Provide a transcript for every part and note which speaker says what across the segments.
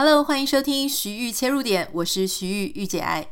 Speaker 1: Hello，欢迎收听徐玉切入点，我是徐玉御姐爱。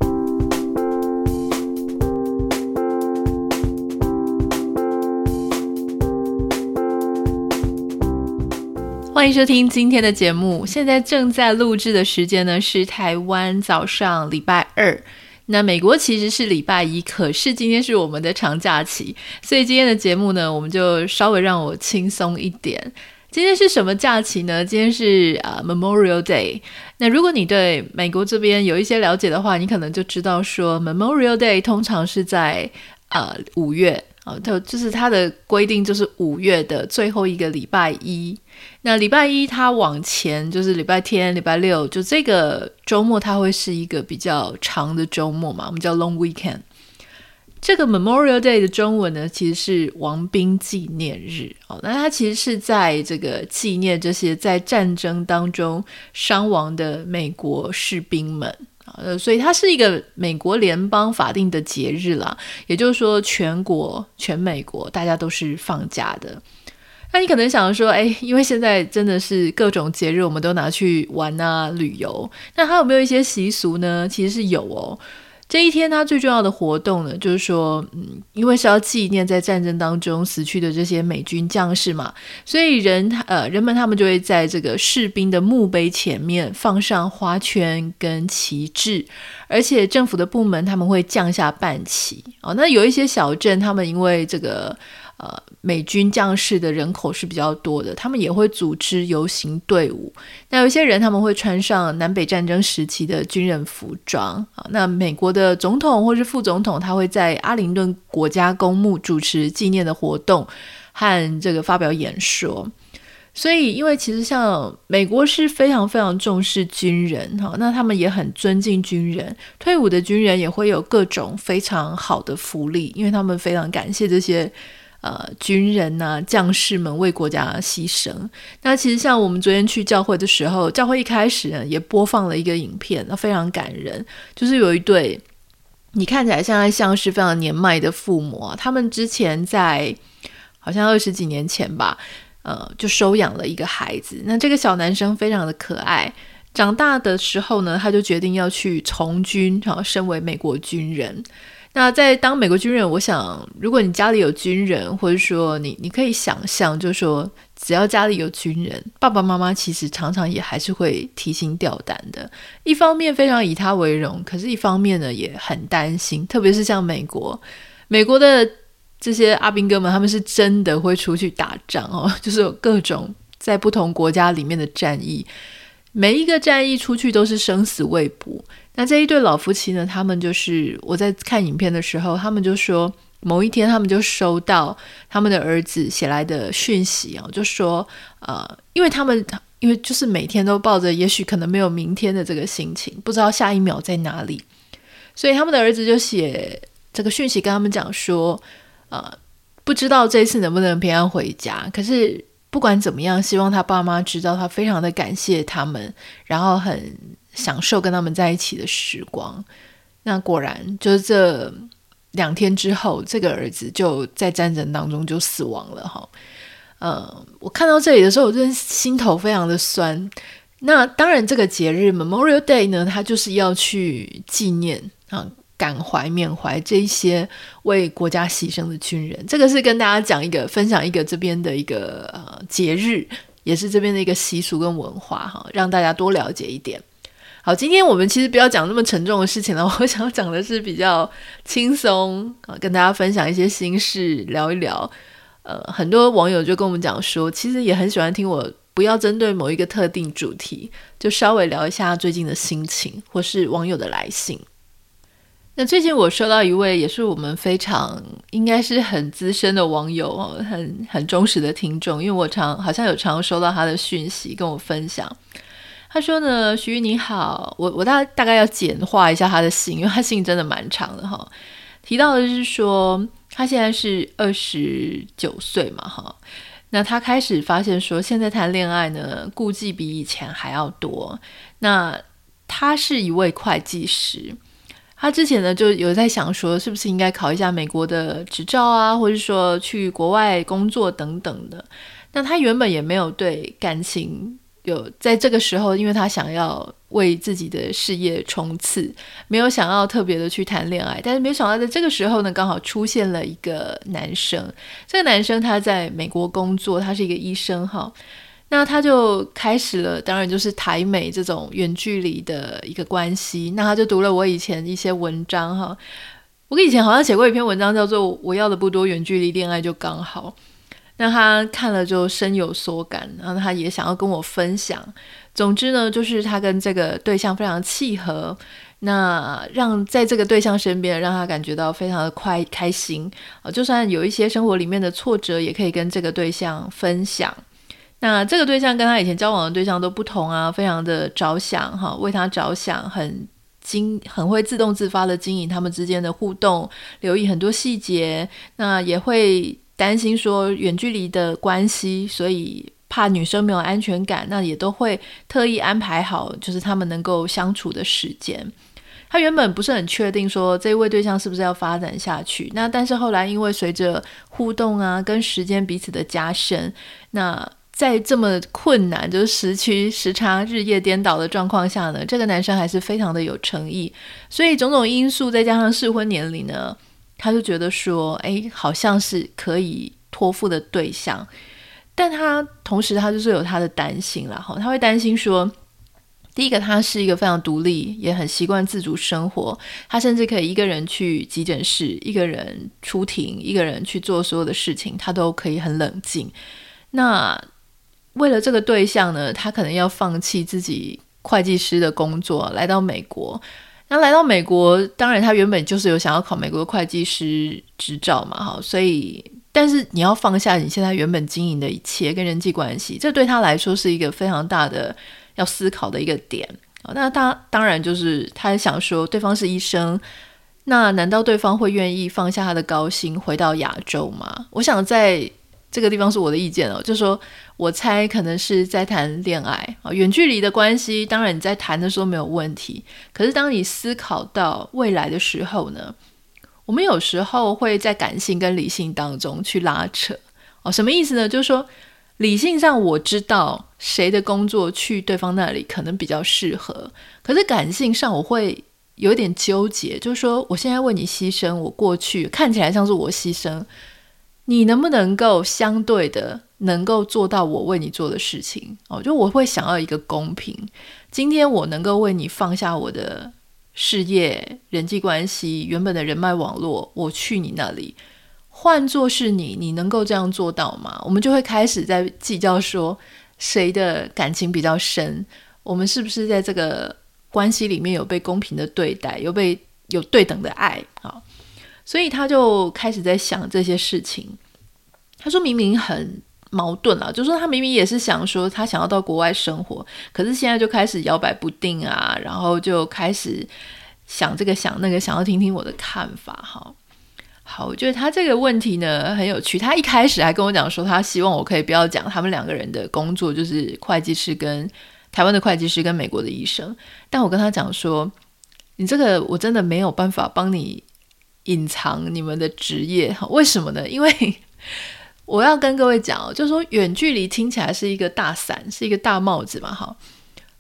Speaker 1: 欢迎收听今天的节目。现在正在录制的时间呢是台湾早上礼拜二，那美国其实是礼拜一，可是今天是我们的长假期，所以今天的节目呢，我们就稍微让我轻松一点。今天是什么假期呢？今天是啊、Memorial Day。那如果你对美国这边有一些了解的话，你可能就知道说 Memorial Day 通常是在啊五、月啊，它就是它的规定就是五月的最后一个礼拜一。那礼拜一它往前就是礼拜天、礼拜六，就这个周末它会是一个比较长的周末嘛，我们叫 Long Weekend。这个 Memorial Day 的中文呢，其实是亡兵纪念日哦。那它其实是在这个纪念这些在战争当中伤亡的美国士兵们啊，呃，所以它是一个美国联邦法定的节日啦。也就是说，全国全美国大家都是放假的。那你可能想说，哎，因为现在真的是各种节日，我们都拿去玩啊、旅游。那它有没有一些习俗呢？其实是有哦。这一天，他最重要的活动呢，就是说，嗯，因为是要纪念在战争当中死去的这些美军将士嘛，所以人呃人们他们就会在这个士兵的墓碑前面放上花圈跟旗帜，而且政府的部门他们会降下半旗哦。那有一些小镇，他们因为这个。呃，美军将士的人口是比较多的，他们也会组织游行队伍。那有些人他们会穿上南北战争时期的军人服装啊。那美国的总统或是副总统，他会在阿灵顿国家公墓主持纪念的活动和这个发表演说。所以，因为其实像美国是非常非常重视军人哈，那他们也很尊敬军人，退伍的军人也会有各种非常好的福利，因为他们非常感谢这些。呃，军人呐、将士们为国家牺牲。那其实像我们昨天去教会的时候，教会一开始呢也播放了一个影片，那非常感人。就是有一对，你看起来现在像是非常年迈的父母啊，他们之前在好像二十几年前吧，呃，就收养了一个孩子。那这个小男生非常的可爱，长大的时候呢，他就决定要去从军，然后身为美国军人。那在当美国军人，我想，如果你家里有军人，或者说你，你可以想象，就是说，只要家里有军人，爸爸妈妈其实常常也还是会提心吊胆的。一方面非常以他为荣，可是一方面呢也很担心，特别是像美国，美国的这些阿兵哥们，他们是真的会出去打仗哦，就是有各种在不同国家里面的战役，每一个战役出去都是生死未卜。那这一对老夫妻呢，他们就是我在看影片的时候，他们就说某一天他们就收到他们的儿子写来的讯息啊，就说呃，因为他们因为就是每天都抱着也许可能没有明天的这个心情，不知道下一秒在哪里，所以他们的儿子就写这个讯息跟他们讲说，呃，不知道这次能不能平安回家，可是不管怎么样，希望他爸妈知道他非常的感谢他们，然后很。享受跟他们在一起的时光。那果然就是这两天之后，这个儿子就在战争当中就死亡了哈。呃，我看到这里的时候，我真心头非常的酸。那当然，这个节日 Memorial Day 呢，它就是要去纪念啊、感怀、缅怀这些为国家牺牲的军人。这个是跟大家讲一个、分享一个这边的一个呃节日，也是这边的一个习俗跟文化哈，让大家多了解一点。好，今天我们其实不要讲那么沉重的事情了，我想讲的是比较轻松啊，跟大家分享一些心事，聊一聊。呃，很多网友就跟我们讲说，其实也很喜欢听我，不要针对某一个特定主题，就稍微聊一下最近的心情，或是网友的来信。那最近我收到一位也是我们非常应该是很资深的网友哦，很很忠实的听众，因为我常好像有常收到他的讯息跟我分享。他说呢，徐玉你好，我我大大概要简化一下他的信，因为他信真的蛮长的哈。提到的是说，他现在是二十九岁嘛哈，那他开始发现说，现在谈恋爱呢，顾忌比以前还要多。那他是一位会计师，他之前呢就有在想说，是不是应该考一下美国的执照啊，或者说去国外工作等等的。那他原本也没有对感情。有在这个时候，因为他想要为自己的事业冲刺，没有想要特别的去谈恋爱，但是没想到在这个时候呢，刚好出现了一个男生。这个男生他在美国工作，他是一个医生哈。那他就开始了，当然就是台美这种远距离的一个关系。那他就读了我以前一些文章哈，我以前好像写过一篇文章，叫做《我要的不多，远距离恋爱就刚好》。那他看了就深有所感，然后他也想要跟我分享。总之呢，就是他跟这个对象非常契合，那让在这个对象身边，让他感觉到非常的快开心啊。就算有一些生活里面的挫折，也可以跟这个对象分享。那这个对象跟他以前交往的对象都不同啊，非常的着想哈，为他着想，很经很会自动自发的经营他们之间的互动，留意很多细节，那也会。担心说远距离的关系，所以怕女生没有安全感，那也都会特意安排好，就是他们能够相处的时间。他原本不是很确定说这位对象是不是要发展下去，那但是后来因为随着互动啊，跟时间彼此的加深，那在这么困难，就是时区时差日夜颠倒的状况下呢，这个男生还是非常的有诚意，所以种种因素再加上适婚年龄呢。他就觉得说，哎，好像是可以托付的对象，但他同时他就是有他的担心了，哈，他会担心说，第一个他是一个非常独立，也很习惯自主生活，他甚至可以一个人去急诊室，一个人出庭，一个人去做所有的事情，他都可以很冷静。那为了这个对象呢，他可能要放弃自己会计师的工作，来到美国。那来到美国，当然他原本就是有想要考美国的会计师执照嘛，哈，所以但是你要放下你现在原本经营的一切跟人际关系，这对他来说是一个非常大的要思考的一个点。那他当然就是他想说，对方是医生，那难道对方会愿意放下他的高薪回到亚洲吗？我想在。这个地方是我的意见哦，就是说我猜可能是在谈恋爱啊，远距离的关系，当然你在谈的时候没有问题。可是当你思考到未来的时候呢，我们有时候会在感性跟理性当中去拉扯哦。什么意思呢？就是说理性上我知道谁的工作去对方那里可能比较适合，可是感性上我会有点纠结，就是说我现在为你牺牲，我过去看起来像是我牺牲。你能不能够相对的能够做到我为你做的事情？哦，就我会想要一个公平。今天我能够为你放下我的事业、人际关系、原本的人脉网络，我去你那里。换做是你，你能够这样做到吗？我们就会开始在计较说谁的感情比较深，我们是不是在这个关系里面有被公平的对待，有被有对等的爱啊？所以他就开始在想这些事情。他说明明很矛盾啊，就说他明明也是想说他想要到国外生活，可是现在就开始摇摆不定啊，然后就开始想这个想那个，想要听听我的看法哈。好，我觉得他这个问题呢很有趣。他一开始还跟我讲说，他希望我可以不要讲他们两个人的工作，就是会计师跟台湾的会计师跟美国的医生。但我跟他讲说，你这个我真的没有办法帮你。隐藏你们的职业，为什么呢？因为 我要跟各位讲，就是说远距离听起来是一个大伞，是一个大帽子嘛，哈。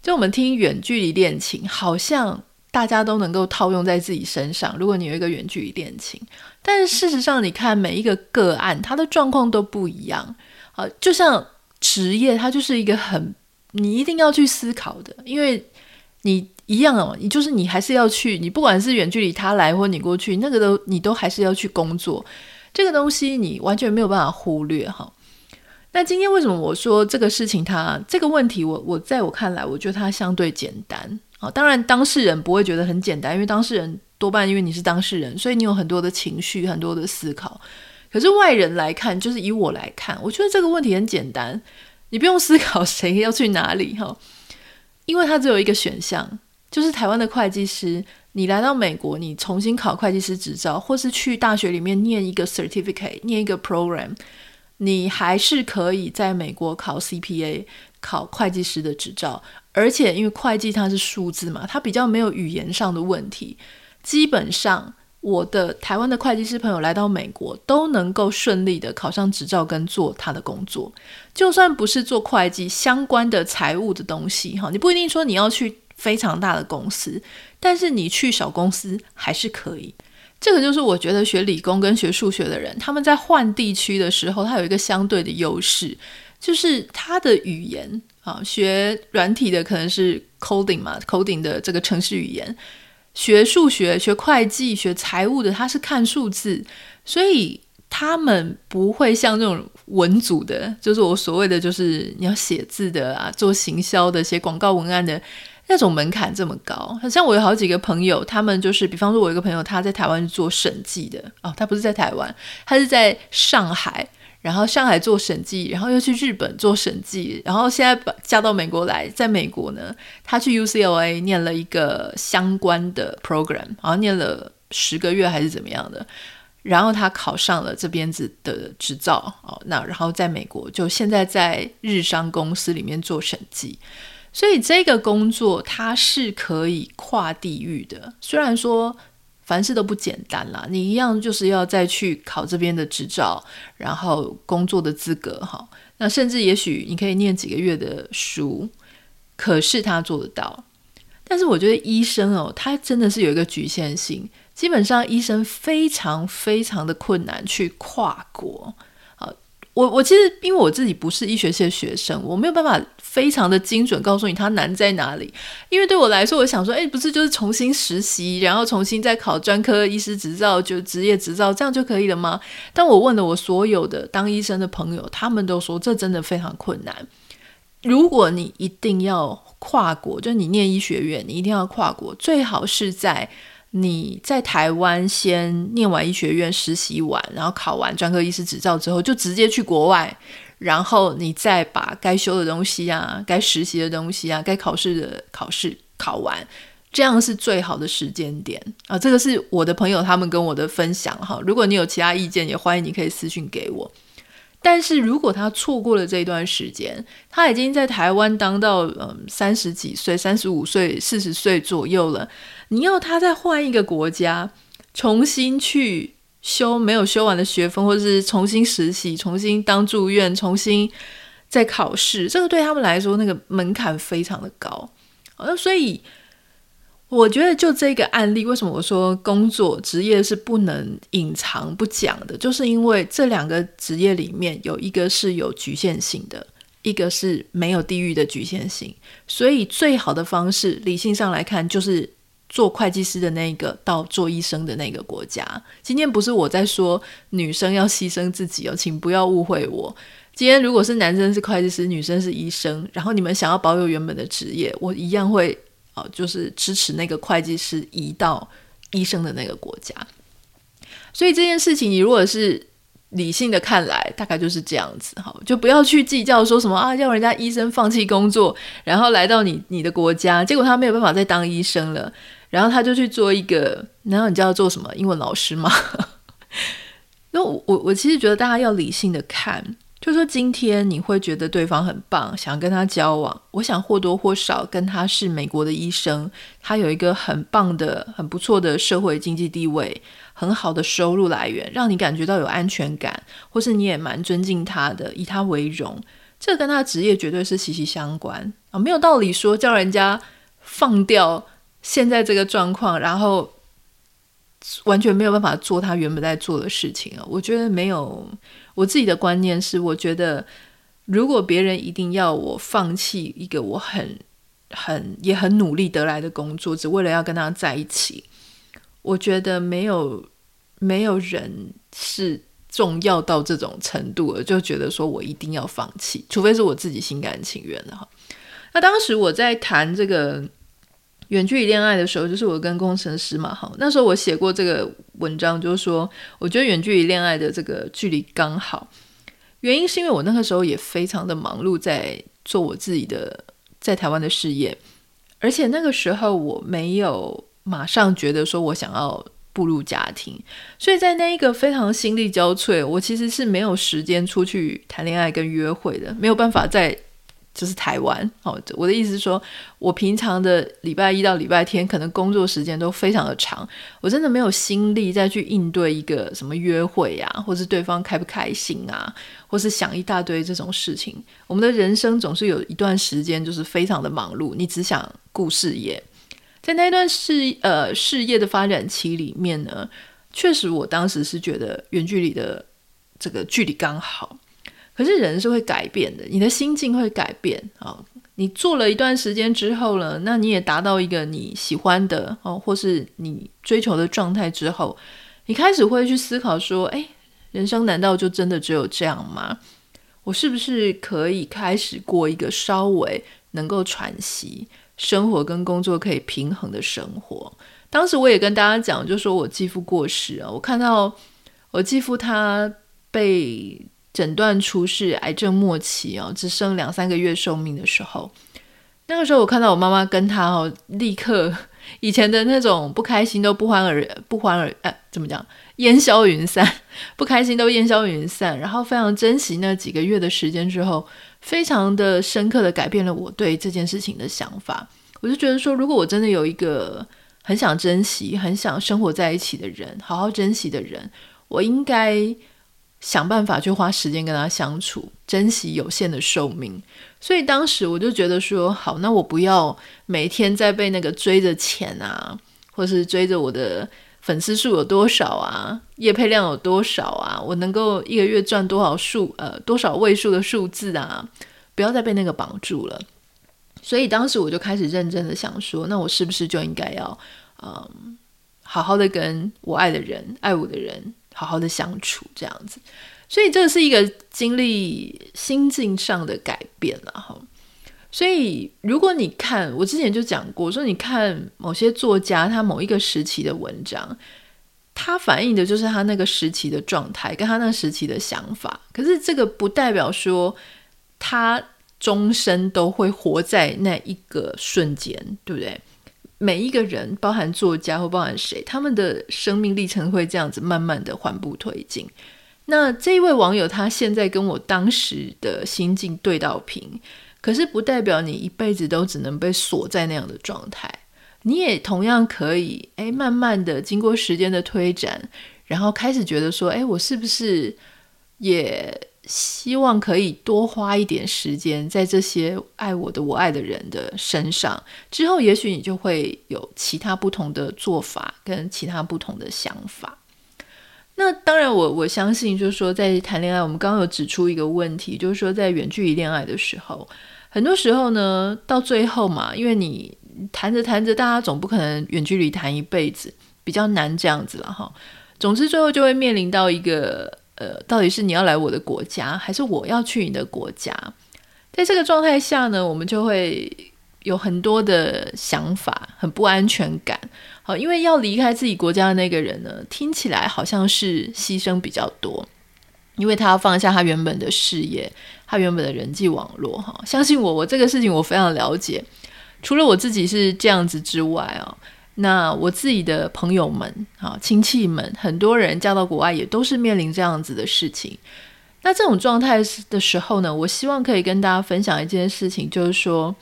Speaker 1: 就我们听远距离恋情，好像大家都能够套用在自己身上。如果你有一个远距离恋情，但是事实上，你看每一个个案，它的状况都不一样。好，就像职业，它就是一个很你一定要去思考的，因为你。一样哦，你就是你还是要去，你不管是远距离他来或你过去，那个都你都还是要去工作，这个东西你完全没有办法忽略哈。那今天为什么我说这个事情它，这个问题我我在我看来，我觉得它相对简单啊。当然当事人不会觉得很简单，因为当事人多半因为你是当事人，所以你有很多的情绪，很多的思考。可是外人来看，就是以我来看，我觉得这个问题很简单，你不用思考谁要去哪里哈，因为它只有一个选项。就是台湾的会计师，你来到美国，你重新考会计师执照，或是去大学里面念一个 certificate，念一个 program，你还是可以在美国考 CPA，考会计师的执照。而且因为会计它是数字嘛，它比较没有语言上的问题，基本上我的台湾的会计师朋友来到美国，都能够顺利的考上执照跟做他的工作。就算不是做会计相关的财务的东西，哈，你不一定说你要去非常大的公司，但是你去小公司还是可以。这个就是我觉得学理工跟学数学的人，他们在换地区的时候，他有一个相对的优势，就是他的语言啊，学软体的可能是 coding 嘛，coding 的这个程式语言。学数学、学会计、学财务的，他是看数字，所以他们不会像那种文组的，就是我所谓的，就是你要写字的啊，做行销的、写广告文案的那种门槛这么高。好像我有好几个朋友，他们就是，比方说，我一个朋友，他在台湾做审计的哦，他不是在台湾，他是在上海。然后上海做审计，然后又去日本做审计，然后现在把嫁到美国来，在美国呢，他去 UCLA 念了一个相关的 program，好像念了十个月还是怎么样的，然后他考上了这边子的执照，哦，那然后在美国就现在在日商公司里面做审计，所以这个工作它是可以跨地域的，虽然说。凡事都不简单啦，你一样就是要再去考这边的执照，然后工作的资格哈。那甚至也许你可以念几个月的书，可是他做得到。但是我觉得医生哦，他真的是有一个局限性，基本上医生非常非常的困难去跨国。我我其实因为我自己不是医学系的学生，我没有办法非常的精准告诉你它难在哪里。因为对我来说，我想说，哎，不是就是重新实习，然后重新再考专科医师执照，就职业执照，这样就可以了吗？但我问了我所有的当医生的朋友，他们都说这真的非常困难。如果你一定要跨国，就你念医学院，你一定要跨国，最好是在。你在台湾先念完医学院实习完，然后考完专科医师执照之后，就直接去国外，然后你再把该修的东西啊、该实习的东西啊、该考试的考试考完，这样是最好的时间点啊。这个是我的朋友他们跟我的分享哈。如果你有其他意见，也欢迎你可以私信给我。但是如果他错过了这一段时间，他已经在台湾当到嗯三十几岁、三十五岁、四十岁左右了，你要他再换一个国家，重新去修没有修完的学分，或者是重新实习、重新当住院、重新再考试，这个对他们来说那个门槛非常的高，那所以。我觉得就这个案例，为什么我说工作职业是不能隐藏不讲的？就是因为这两个职业里面有一个是有局限性的，一个是没有地域的局限性。所以最好的方式，理性上来看，就是做会计师的那个到做医生的那个国家。今天不是我在说女生要牺牲自己哦，请不要误会我。今天如果是男生是会计师，女生是医生，然后你们想要保有原本的职业，我一样会。哦，就是支持那个会计师移到医生的那个国家，所以这件事情你如果是理性的看来，大概就是这样子哈，就不要去计较说什么啊，要人家医生放弃工作，然后来到你你的国家，结果他没有办法再当医生了，然后他就去做一个，然后你知道做什么？英文老师吗？那我我我其实觉得大家要理性的看。就说今天你会觉得对方很棒，想跟他交往。我想或多或少跟他是美国的医生，他有一个很棒的、很不错的社会经济地位，很好的收入来源，让你感觉到有安全感，或是你也蛮尊敬他的，以他为荣。这跟他的职业绝对是息息相关啊！没有道理说叫人家放掉现在这个状况，然后完全没有办法做他原本在做的事情啊！我觉得没有。我自己的观念是，我觉得如果别人一定要我放弃一个我很、很也很努力得来的工作，只为了要跟他在一起，我觉得没有没有人是重要到这种程度了，就觉得说我一定要放弃，除非是我自己心甘情愿的哈。那当时我在谈这个远距离恋爱的时候，就是我跟工程师嘛，哈，那时候我写过这个。文章就是说，我觉得远距离恋爱的这个距离刚好，原因是因为我那个时候也非常的忙碌，在做我自己的在台湾的事业，而且那个时候我没有马上觉得说我想要步入家庭，所以在那一个非常心力交瘁，我其实是没有时间出去谈恋爱跟约会的，没有办法在就是台湾。哦，我的意思是说，我平常的礼拜一到礼拜天可能工作时间都非常的长，我真的没有心力再去应对一个什么约会啊，或是对方开不开心啊，或是想一大堆这种事情。我们的人生总是有一段时间就是非常的忙碌，你只想顾事业。在那段事呃事业的发展期里面呢，确实我当时是觉得远距离的这个距离刚好。可是人是会改变的，你的心境会改变啊、你做了一段时间之后了，那你也达到一个你喜欢的哦，或是你追求的状态之后，你开始会去思考说：诶，人生难道就真的只有这样吗？我是不是可以开始过一个稍微能够喘息？生活跟工作可以平衡的生活。当时我也跟大家讲，就说我继父过世啊，我看到我继父他被诊断出是癌症末期哦，只剩两三个月寿命的时候，那个时候我看到我妈妈跟他哦，立刻以前的那种不开心都不欢而不欢而哎，怎么讲？烟消云散，不开心都烟消云散，然后非常珍惜那几个月的时间之后。非常的深刻的改变了我对这件事情的想法。我就觉得说，如果我真的有一个很想珍惜、很想生活在一起的人，好好珍惜的人，我应该想办法去花时间跟他相处，珍惜有限的寿命。所以当时我就觉得说，好，那我不要每天在被那个追着钱啊，或是追着我的。粉丝数有多少啊？业配量有多少啊？我能够一个月赚多少数？呃，多少位数的数字啊？不要再被那个绑住了。所以当时我就开始认真的想说，那我是不是就应该要，嗯，好好的跟我爱的人、爱我的人好好的相处，这样子。所以这是一个经历心境上的改变了哈。所以，如果你看我之前就讲过，说你看某些作家他某一个时期的文章，他反映的就是他那个时期的状态，跟他那个时期的想法。可是这个不代表说他终身都会活在那一个瞬间，对不对？每一个人，包含作家或包含谁，他们的生命历程会这样子慢慢的缓步推进。那这一位网友，他现在跟我当时的心境对到平。可是不代表你一辈子都只能被锁在那样的状态，你也同样可以，诶，慢慢的经过时间的推展，然后开始觉得说，诶，我是不是也希望可以多花一点时间在这些爱我的、我爱的人的身上？之后也许你就会有其他不同的做法，跟其他不同的想法。那当然我，我相信，就是说，在谈恋爱，我们刚刚有指出一个问题，就是说，在远距离恋爱的时候。很多时候呢，到最后嘛，因为你谈着谈着，大家总不可能远距离谈一辈子，比较难这样子了哈。总之，最后就会面临到一个呃，到底是你要来我的国家，还是我要去你的国家？在这个状态下呢，我们就会有很多的想法，很不安全感。好，因为要离开自己国家的那个人呢，听起来好像是牺牲比较多。因为他要放下他原本的事业，他原本的人际网络，哈，相信我，我这个事情我非常了解。除了我自己是这样子之外啊，那我自己的朋友们啊、亲戚们，很多人嫁到国外也都是面临这样子的事情。那这种状态的时候呢，我希望可以跟大家分享一件事情，就是说，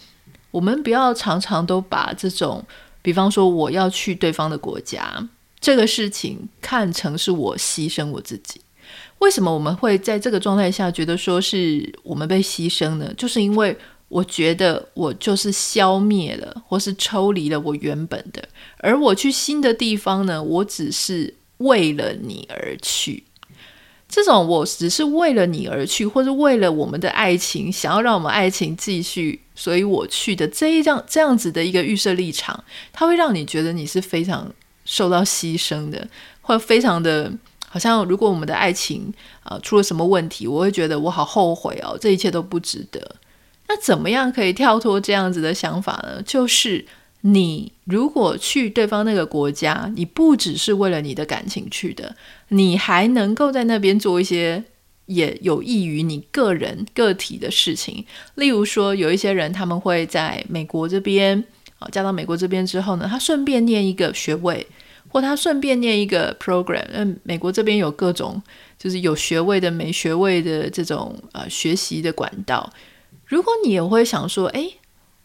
Speaker 1: 我们不要常常都把这种，比方说我要去对方的国家这个事情看成是我牺牲我自己。为什么我们会在这个状态下觉得说是我们被牺牲呢？就是因为我觉得我就是消灭了，或是抽离了我原本的，而我去新的地方呢，我只是为了你而去。这种我只是为了你而去，或是为了我们的爱情，想要让我们爱情继续，所以我去的这一样这样子的一个预设立场，它会让你觉得你是非常受到牺牲的，或非常的。好像如果我们的爱情啊、出了什么问题，我会觉得我好后悔哦，这一切都不值得。那怎么样可以跳脱这样子的想法呢？就是你如果去对方那个国家，你不只是为了你的感情去的，你还能够在那边做一些也有益于你个人个体的事情。例如说，有一些人他们会在美国这边啊，嫁到美国这边之后呢，他顺便念一个学位。或他顺便念一个 program，嗯，美国这边有各种就是有学位的、没学位的这种呃学习的管道。如果你也会想说，哎，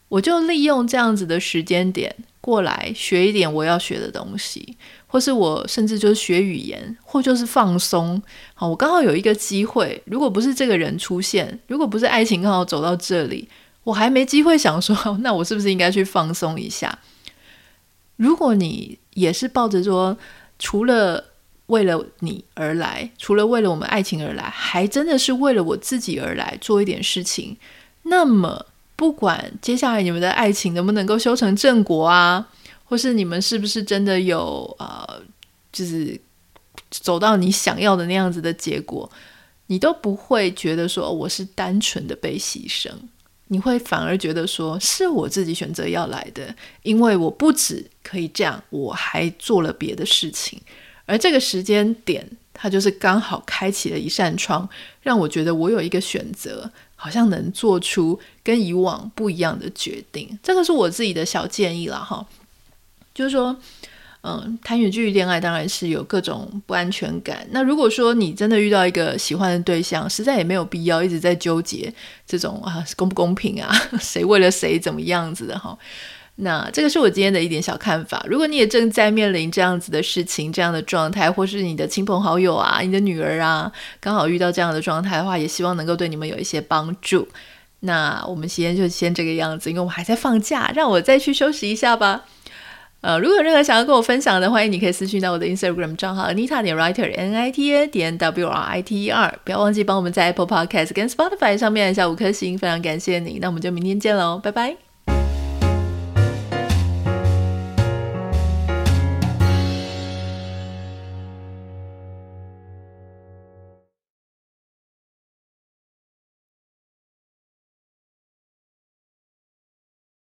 Speaker 1: 我就利用这样子的时间点过来学一点我要学的东西，或是我甚至就是学语言，或就是放松。好，我刚好有一个机会，如果不是这个人出现，如果不是爱情刚好走到这里，我还没机会想说，那我是不是应该去放松一下？如果你也是抱着说，除了为了你而来，除了为了我们爱情而来，还真的是为了我自己而来做一点事情，那么不管接下来你们的爱情能不能够修成正果啊，或是你们是不是真的有呃，就是走到你想要的那样子的结果，你都不会觉得说我是单纯的被牺牲。你会反而觉得说是我自己选择要来的，因为我不止可以这样，我还做了别的事情，而这个时间点，它就是刚好开启了一扇窗，让我觉得我有一个选择，好像能做出跟以往不一样的决定。这个是我自己的小建议了哈，就是说。嗯，谈远距离恋爱当然是有各种不安全感。那如果说你真的遇到一个喜欢的对象，实在也没有必要一直在纠结这种啊公不公平啊，谁为了谁怎么样子的哈。那这个是我今天的一点小看法。如果你也正在面临这样子的事情、这样的状态，或是你的亲朋好友啊、你的女儿啊，刚好遇到这样的状态的话，也希望能够对你们有一些帮助。那我们今天就先这个样子，因为我们还在放假，让我再去休息一下吧。呃，如果有任何想要跟我分享的，欢迎你可以私讯到我的 Instagram 账号 Anita 点 Writer N I T A 点 W R I T E R，不要忘记帮我们在 Apple Podcast 跟 Spotify 上面按下五颗星，非常感谢你。那我们就明天见喽，拜拜。